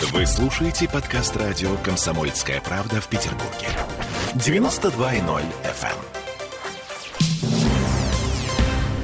Вы слушаете подкаст радио «Комсомольская правда» в Петербурге. 92.0 FM.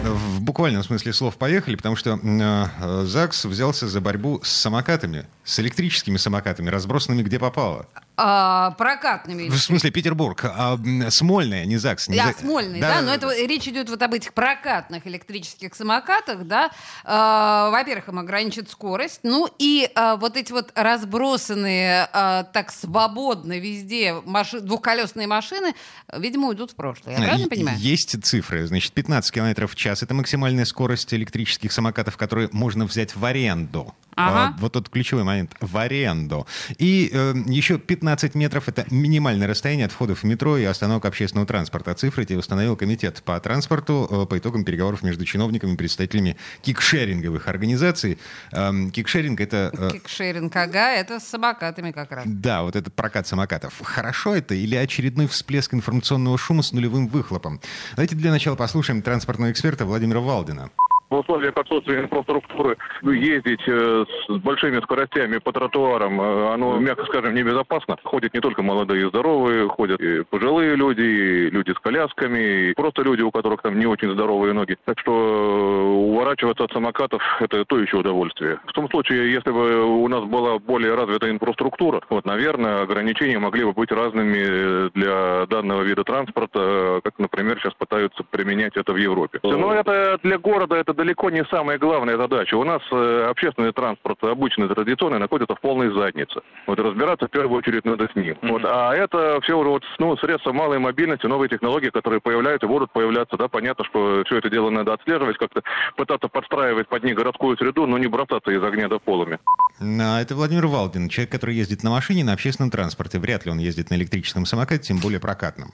В буквальном смысле слов поехали, потому что э, ЗАГС взялся за борьбу с самокатами, с электрическими самокатами, разбросанными где попало. А, прокатными. В смысле Петербург, а, Смольный, а не ЗАГС. Не Да, За- Смольный, да, но это речь идет вот об этих прокатных электрических самокатах, да. А, во-первых, им ограничат скорость, ну и а, вот эти вот разбросанные а, так свободно везде маши- двухколесные машины, видимо, уйдут в прошлое. Я правильно Е- понимаю? Есть цифры. Значит, 15 километров в час — это максимальная скорость электрических самокатов, которые можно взять в аренду. Ага. А, вот тот ключевой момент. В аренду. И э, еще 15 метров — это минимальное расстояние от входов в метро и остановок общественного транспорта. Цифры эти установил комитет по транспорту э, по итогам переговоров между чиновниками и представителями кикшеринговых организаций. Эм, кикшеринг — это... э, Кикшеринг, ага, это с самокатами как раз. да, вот этот прокат самокатов. Хорошо это или очередной всплеск информационного шума с нулевым выхлопом? Давайте для начала послушаем транспортного эксперта Владимира Валдина. В условиях отсутствия инфраструктуры ездить э, с большими скоростями по тротуарам, э, оно, мягко скажем, небезопасно. Ходят не только молодые и здоровые, ходят и пожилые люди, и люди с колясками, и просто люди, у которых там не очень здоровые ноги. Так что э, уворачиваться от самокатов – это то еще удовольствие. В том случае, если бы у нас была более развитая инфраструктура, вот, наверное, ограничения могли бы быть разными для данного вида транспорта, как, например, сейчас пытаются применять это в Европе. Но это для города это далеко не самая главная задача. У нас э, общественный транспорт обычный, традиционный, находится в полной заднице. Вот разбираться в первую очередь надо с ним. Вот, а это все вот, ну, средства малой мобильности, новые технологии, которые появляются и будут появляться. Да, понятно, что все это дело надо отслеживать, как-то пытаться подстраивать под них городскую среду, но не бросаться из огня до полами. Это Владимир Валдин, человек, который ездит на машине, на общественном транспорте. Вряд ли он ездит на электрическом самокате, тем более прокатном.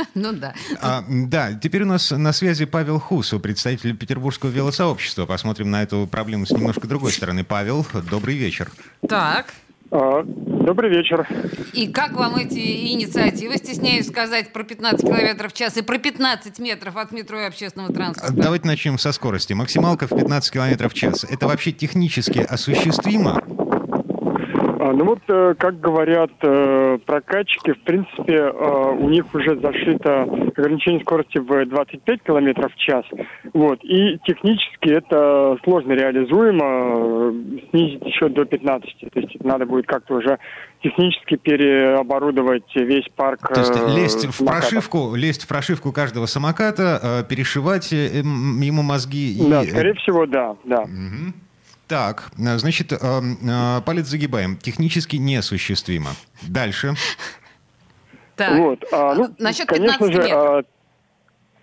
Ну да. А, да, теперь у нас на связи Павел Хусу, представитель Петербургского велосообщества. Посмотрим на эту проблему с немножко другой стороны. Павел, добрый вечер. Так. А, Добрый вечер. И как вам эти инициативы, стесняюсь сказать, про 15 километров в час и про 15 метров от метро и общественного транспорта? Давайте начнем со скорости. Максималка в 15 километров в час. Это вообще технически осуществимо? А, Ну вот, э, как говорят э, прокатчики, в принципе, э, у них уже зашито ограничение скорости в 25 километров в час. Вот. И технически это сложно реализуемо, снизить еще до 15. То есть надо будет как-то уже технически переоборудовать весь парк. То есть лезть в прошивку, лезть в прошивку каждого самоката, перешивать ему мозги. и- Да, скорее всего, да, да. Мгм. Так, э, значит, э, э, палец загибаем. Технически неосуществимо. Дальше. Так. Вот, а, ну, Насчет конечно 15 же, а,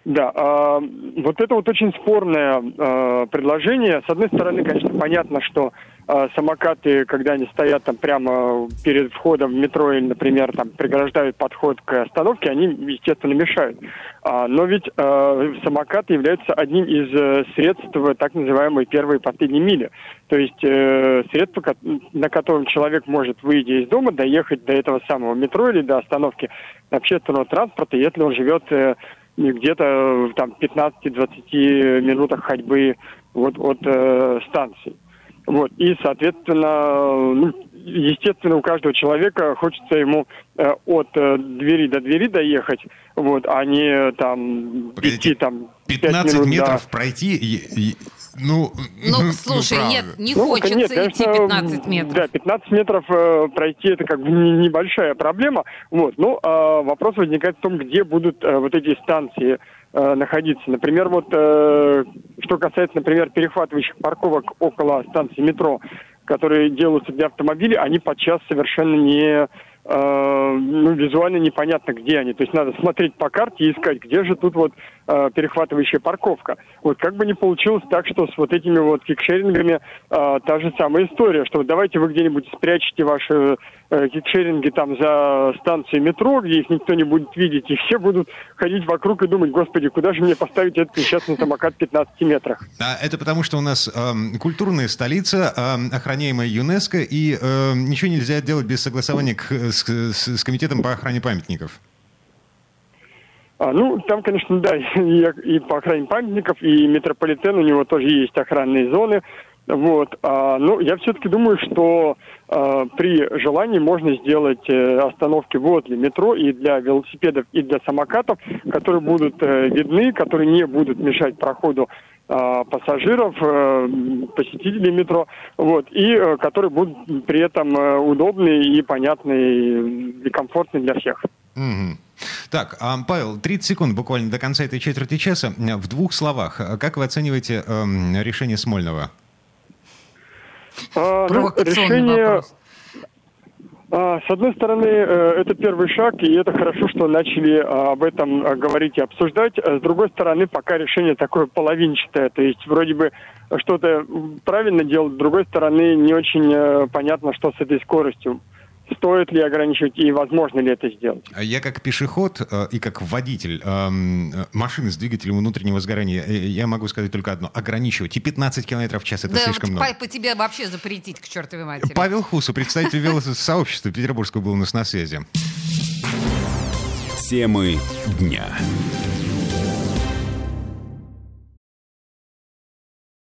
да, а, вот это вот очень спорное а, предложение. С одной стороны, конечно, понятно, что а, самокаты, когда они стоят там прямо перед входом в метро или, например, там преграждают подход к остановке, они, естественно, мешают. А, но ведь а, самокат является одним из э, средств так называемой первой и последней мили. То есть э, средство, на котором человек может, выйдя из дома, доехать до этого самого метро или до остановки общественного транспорта, если он живет э, где-то э, там 15-20 минутах ходьбы вот, от э, станции. Вот. И, соответственно, ну, естественно, у каждого человека хочется ему э, от э, двери до двери доехать, вот, а не э, там Погодите, идти там пять 15 минут метров пройти, и- и- ну, Ну, слушай, правда. нет, не Ну, хочется нет, идти конечно, 15 метров. Да, 15 метров э, пройти это как бы не- небольшая проблема. Вот. Ну, а вопрос возникает в том, где будут э, вот эти станции э, находиться. Например, вот э, что касается, например, перехватывающих парковок около станции метро, которые делаются для автомобилей, они подчас совершенно не э, ну, визуально непонятно, где они. То есть надо смотреть по карте и искать, где же тут вот э, перехватывающая парковка. Вот как бы не получилось так, что с вот этими вот кикшерингами э, та же самая история, что вот давайте вы где-нибудь спрячете ваши э, кикшеринги там за станцией метро, где их никто не будет видеть, и все будут ходить вокруг и думать, господи, куда же мне поставить этот несчастный самокат в 15 метрах? А это потому, что у нас эм, культурная столица, эм, охраняемая ЮНЕСКо, и эм, ничего нельзя делать без согласования к- с, с- с комитетом по охране памятников. А, ну, там, конечно, да, и, и по охране памятников, и метрополитен, у него тоже есть охранные зоны. Вот. А, ну, я все-таки думаю, что а, при желании можно сделать э, остановки возле метро и для велосипедов, и для самокатов, которые будут э, видны, которые не будут мешать проходу а, пассажиров, э, посетителей метро, вот, и э, которые будут при этом э, удобны и понятны и комфортны для всех. Мгм. Так, а, Павел, 30 секунд буквально до конца этой четверти часа. В двух словах, э, как вы оцениваете эм, решение Смольного? А, ну, решение, вопрос. а, с одной стороны, э, это первый шаг, и это хорошо, что начали а, об этом а, говорить и обсуждать. А С другой стороны, пока решение такое половинчатое, то есть вроде бы что-то правильно делать, с другой стороны, не очень э, понятно, что с этой скоростью. Стоит ли ограничивать и возможно ли это сделать? А Я как пешеход э, и как водитель эм, э, машины с двигателем внутреннего сгорания, э, я могу сказать только одно. Ограничивать. И 15 километров в час это Да, слишком много. по тебе вообще запретить к чертовой матери. Павел Хусу, представитель велосообщества Петербургского, был у нас на связи. Темы дня.